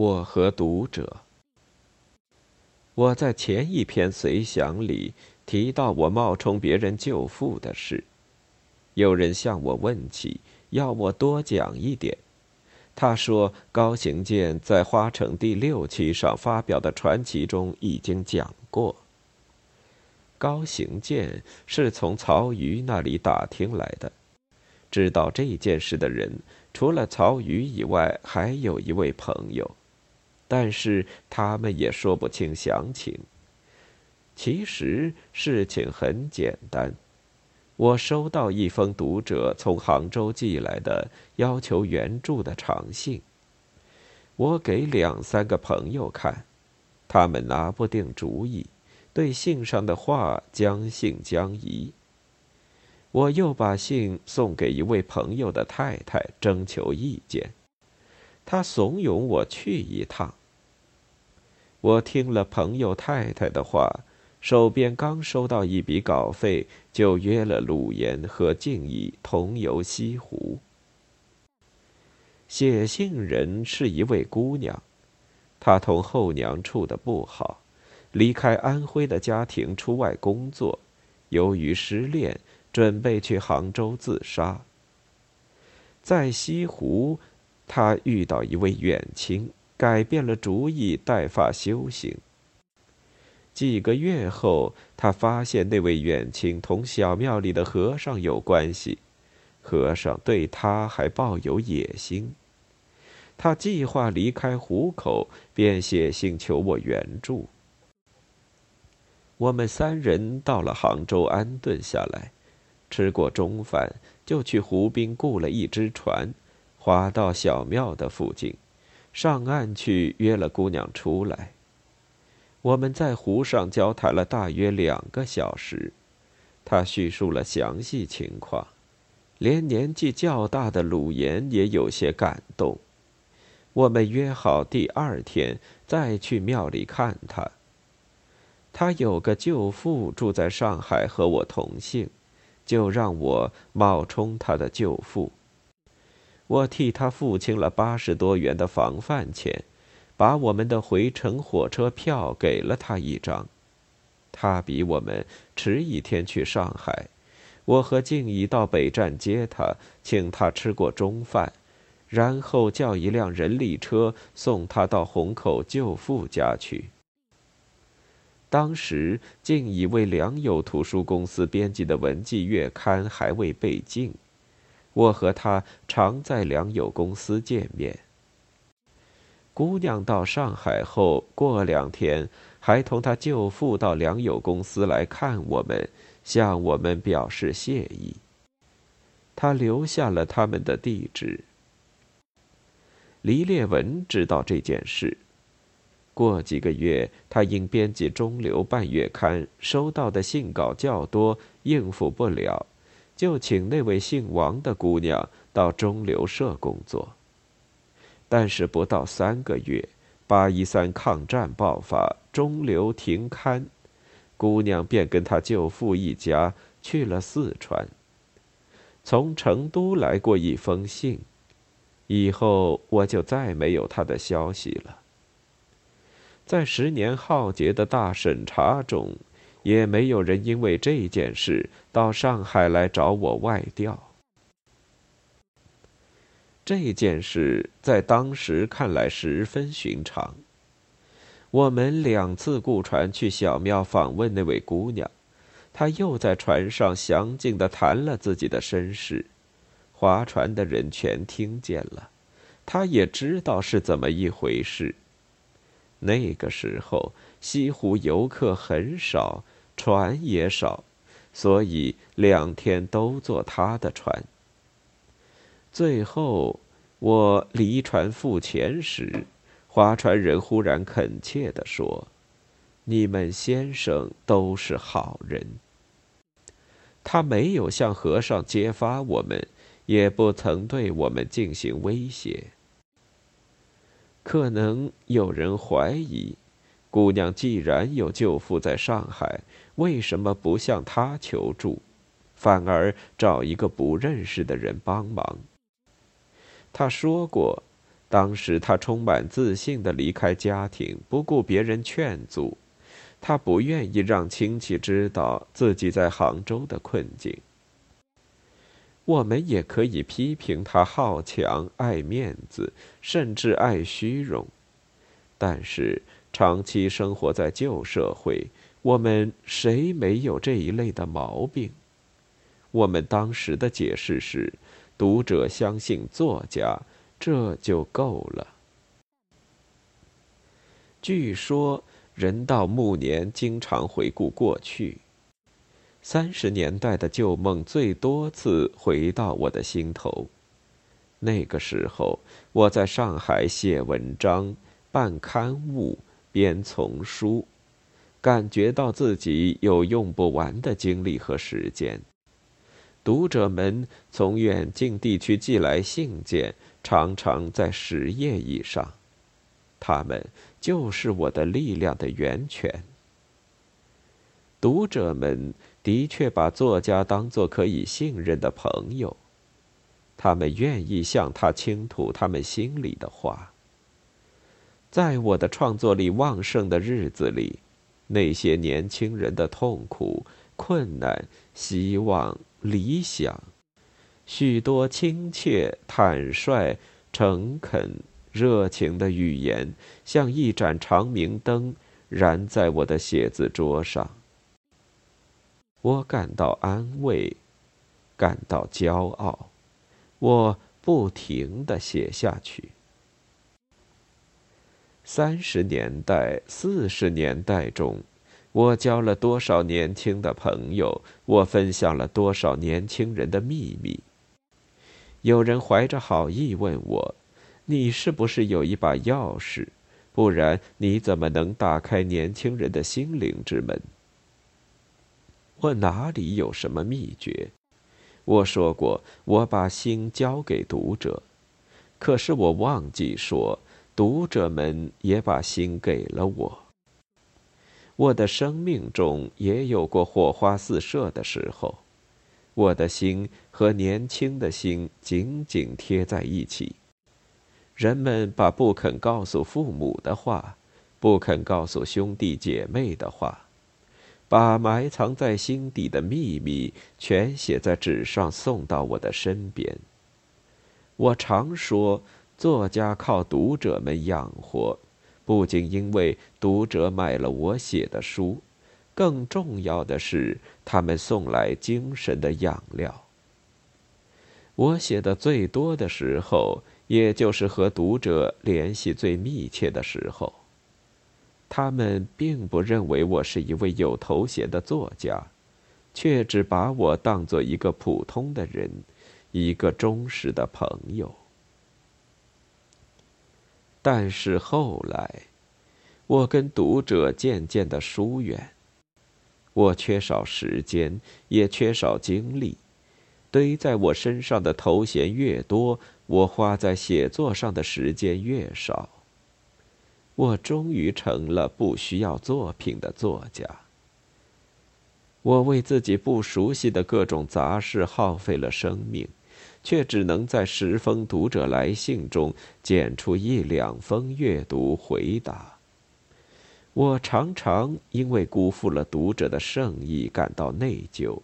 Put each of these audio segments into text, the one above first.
我和读者。我在前一篇随想里提到我冒充别人舅父的事，有人向我问起，要我多讲一点。他说高行健在《花城》第六期上发表的传奇中已经讲过。高行健是从曹禺那里打听来的，知道这件事的人除了曹禺以外，还有一位朋友。但是他们也说不清详情。其实事情很简单，我收到一封读者从杭州寄来的要求援助的长信。我给两三个朋友看，他们拿不定主意，对信上的话将信将疑。我又把信送给一位朋友的太太，征求意见。他怂恿我去一趟。我听了朋友太太的话，手边刚收到一笔稿费，就约了鲁岩和静怡同游西湖。写信人是一位姑娘，她同后娘处的不好，离开安徽的家庭出外工作，由于失恋，准备去杭州自杀。在西湖，她遇到一位远亲。改变了主意，带发修行。几个月后，他发现那位远亲同小庙里的和尚有关系，和尚对他还抱有野心。他计划离开湖口，便写信求我援助。我们三人到了杭州，安顿下来，吃过中饭，就去湖边雇了一只船，划到小庙的附近。上岸去约了姑娘出来。我们在湖上交谈了大约两个小时，他叙述了详细情况，连年纪较大的鲁岩也有些感动。我们约好第二天再去庙里看他。他有个舅父住在上海，和我同姓，就让我冒充他的舅父。我替他付清了八十多元的房饭钱，把我们的回程火车票给了他一张。他比我们迟一天去上海，我和静怡到北站接他，请他吃过中饭，然后叫一辆人力车送他到虹口舅父家去。当时静怡为良友图书公司编辑的文季月刊还未被禁。我和他常在良友公司见面。姑娘到上海后，过两天还同她舅父到良友公司来看我们，向我们表示谢意。他留下了他们的地址。黎烈文知道这件事。过几个月，他因编辑中流半月刊，收到的信稿较多，应付不了。就请那位姓王的姑娘到中流社工作。但是不到三个月，八一三抗战爆发，中流停刊，姑娘便跟她舅父一家去了四川。从成都来过一封信，以后我就再没有她的消息了。在十年浩劫的大审查中。也没有人因为这件事到上海来找我外调。这件事在当时看来十分寻常。我们两次雇船去小庙访问那位姑娘，她又在船上详尽的谈了自己的身世，划船的人全听见了，她也知道是怎么一回事。那个时候，西湖游客很少，船也少，所以两天都坐他的船。最后，我离船付钱时，划船人忽然恳切地说：“你们先生都是好人。”他没有向和尚揭发我们，也不曾对我们进行威胁。可能有人怀疑，姑娘既然有舅父在上海，为什么不向他求助，反而找一个不认识的人帮忙？他说过，当时他充满自信的离开家庭，不顾别人劝阻。他不愿意让亲戚知道自己在杭州的困境。我们也可以批评他好强、爱面子，甚至爱虚荣。但是长期生活在旧社会，我们谁没有这一类的毛病？我们当时的解释是：读者相信作家。这就够了。据说人到暮年，经常回顾过去。三十年代的旧梦最多次回到我的心头。那个时候，我在上海写文章、办刊物、编丛书，感觉到自己有用不完的精力和时间。读者们从远近地区寄来信件。常常在十页以上，他们就是我的力量的源泉。读者们的确把作家当作可以信任的朋友，他们愿意向他倾吐他们心里的话。在我的创作力旺盛的日子里，那些年轻人的痛苦、困难、希望、理想。许多亲切、坦率、诚恳、热情的语言，像一盏长明灯，燃在我的写字桌上。我感到安慰，感到骄傲。我不停的写下去。三十年代、四十年代中，我交了多少年轻的朋友？我分享了多少年轻人的秘密？有人怀着好意问我：“你是不是有一把钥匙？不然你怎么能打开年轻人的心灵之门？”我哪里有什么秘诀？我说过，我把心交给读者，可是我忘记说，读者们也把心给了我。我的生命中也有过火花四射的时候。我的心和年轻的心紧紧贴在一起。人们把不肯告诉父母的话，不肯告诉兄弟姐妹的话，把埋藏在心底的秘密全写在纸上，送到我的身边。我常说，作家靠读者们养活，不仅因为读者买了我写的书。更重要的是，他们送来精神的养料。我写的最多的时候，也就是和读者联系最密切的时候。他们并不认为我是一位有头衔的作家，却只把我当做一个普通的人，一个忠实的朋友。但是后来，我跟读者渐渐的疏远。我缺少时间，也缺少精力。堆在我身上的头衔越多，我花在写作上的时间越少。我终于成了不需要作品的作家。我为自己不熟悉的各种杂事耗费了生命，却只能在十封读者来信中拣出一两封阅读回答。我常常因为辜负了读者的圣意感到内疚，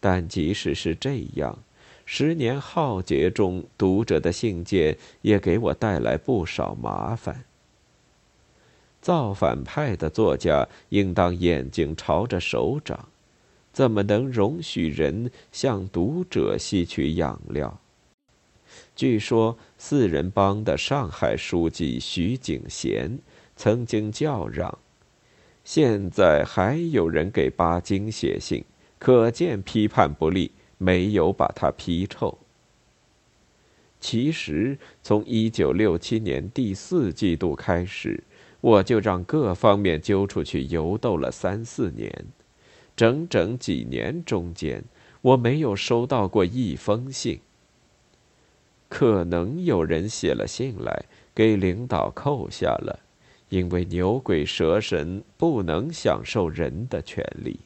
但即使是这样，十年浩劫中，读者的信件也给我带来不少麻烦。造反派的作家应当眼睛朝着首长，怎么能容许人向读者吸取养料？据说四人帮的上海书记徐景贤。曾经叫嚷，现在还有人给巴金写信，可见批判不力，没有把他批臭。其实，从一九六七年第四季度开始，我就让各方面揪出去游斗了三四年，整整几年中间，我没有收到过一封信。可能有人写了信来，给领导扣下了。因为牛鬼蛇神不能享受人的权利。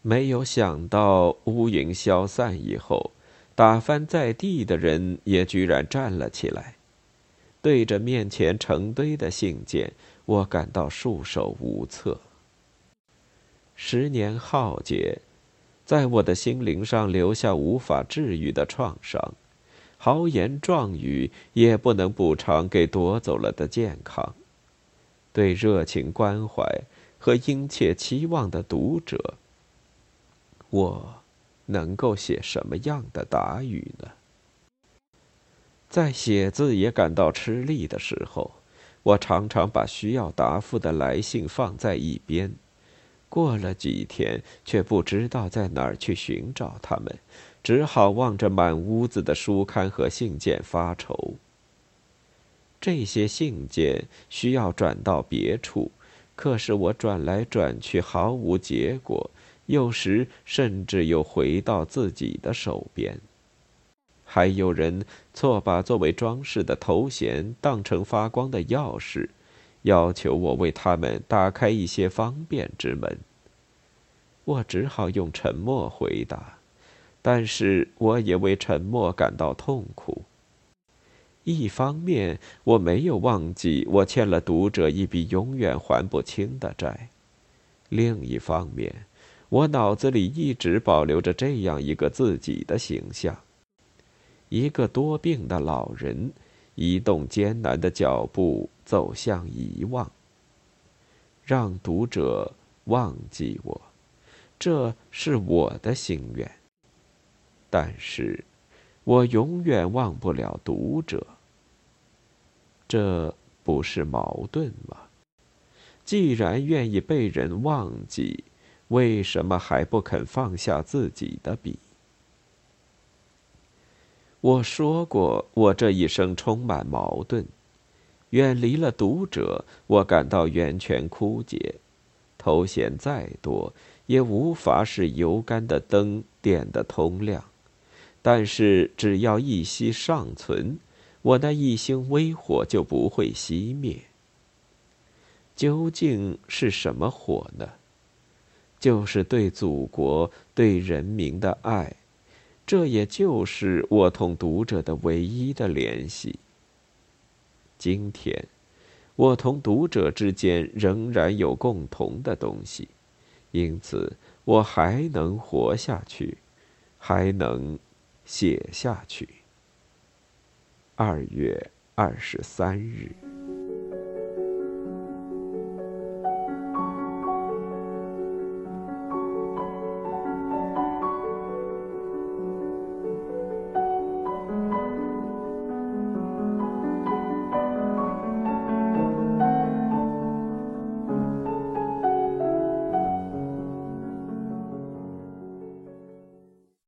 没有想到乌云消散以后，打翻在地的人也居然站了起来。对着面前成堆的信件，我感到束手无策。十年浩劫，在我的心灵上留下无法治愈的创伤，豪言壮语也不能补偿给夺走了的健康。对热情关怀和殷切期望的读者，我能够写什么样的答语呢？在写字也感到吃力的时候，我常常把需要答复的来信放在一边。过了几天，却不知道在哪儿去寻找他们，只好望着满屋子的书刊和信件发愁。这些信件需要转到别处，可是我转来转去毫无结果，有时甚至又回到自己的手边。还有人错把作为装饰的头衔当成发光的钥匙，要求我为他们打开一些方便之门。我只好用沉默回答，但是我也为沉默感到痛苦。一方面，我没有忘记我欠了读者一笔永远还不清的债；另一方面，我脑子里一直保留着这样一个自己的形象。一个多病的老人，移动艰难的脚步走向遗忘。让读者忘记我，这是我的心愿。但是，我永远忘不了读者。这不是矛盾吗？既然愿意被人忘记，为什么还不肯放下自己的笔？我说过，我这一生充满矛盾。远离了读者，我感到源泉枯竭。头衔再多，也无法使油干的灯点得通亮。但是，只要一息尚存，我那一星微火就不会熄灭。究竟是什么火呢？就是对祖国、对人民的爱。这也就是我同读者的唯一的联系。今天，我同读者之间仍然有共同的东西，因此我还能活下去，还能写下去。二月二十三日。